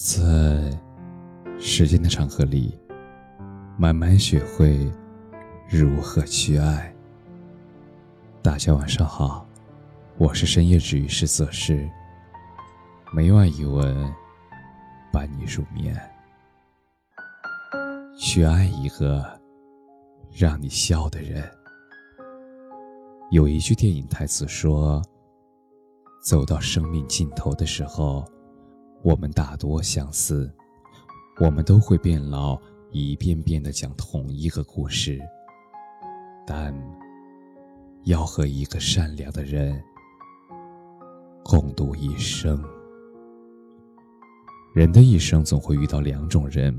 在时间的长河里，慢慢学会如何去爱。大家晚上好，我是深夜治愈师泽师，每晚一文伴你入眠。去爱一个让你笑的人。有一句电影台词说：“走到生命尽头的时候，我们大多相似，我们都会变老，一遍遍的讲同一个故事。但要和一个善良的人共度一生。人的一生总会遇到两种人，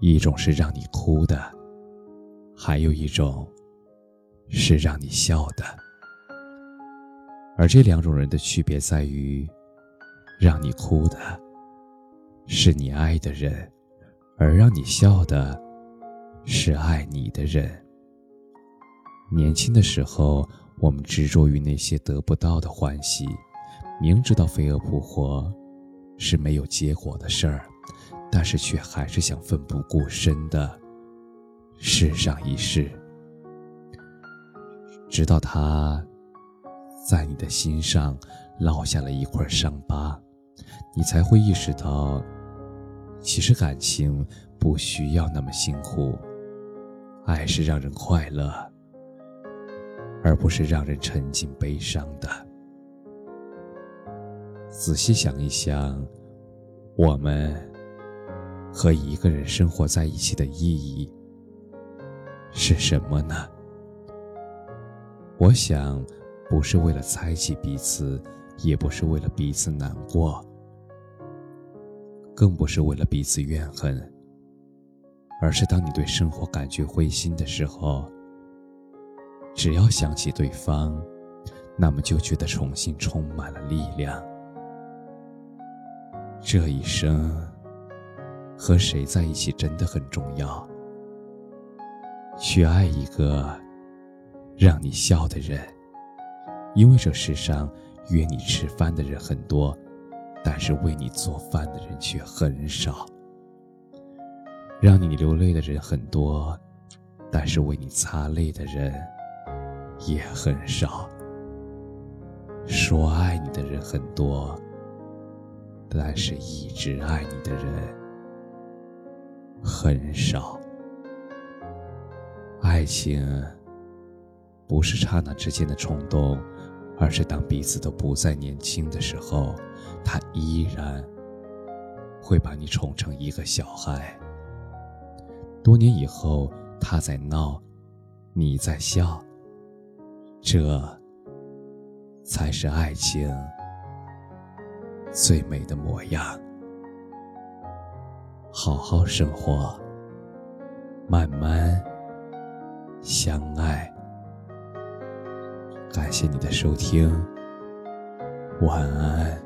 一种是让你哭的，还有一种。”是让你笑的，而这两种人的区别在于，让你哭的，是你爱的人，而让你笑的，是爱你的人。年轻的时候，我们执着于那些得不到的欢喜，明知道飞蛾扑火是没有结果的事儿，但是却还是想奋不顾身的试上一试。直到他，在你的心上烙下了一块伤疤，你才会意识到，其实感情不需要那么辛苦，爱是让人快乐，而不是让人沉浸悲伤的。仔细想一想，我们和一个人生活在一起的意义是什么呢？我想，不是为了猜忌彼此，也不是为了彼此难过，更不是为了彼此怨恨，而是当你对生活感觉灰心的时候，只要想起对方，那么就觉得重新充满了力量。这一生，和谁在一起真的很重要。去爱一个。让你笑的人，因为这世上约你吃饭的人很多，但是为你做饭的人却很少；让你流泪的人很多，但是为你擦泪的人也很少；说爱你的人很多，但是一直爱你的人很少。爱情。不是刹那之间的冲动，而是当彼此都不再年轻的时候，他依然会把你宠成一个小孩。多年以后，他在闹，你在笑，这才是爱情最美的模样。好好生活，慢慢相爱。感谢你的收听，晚安。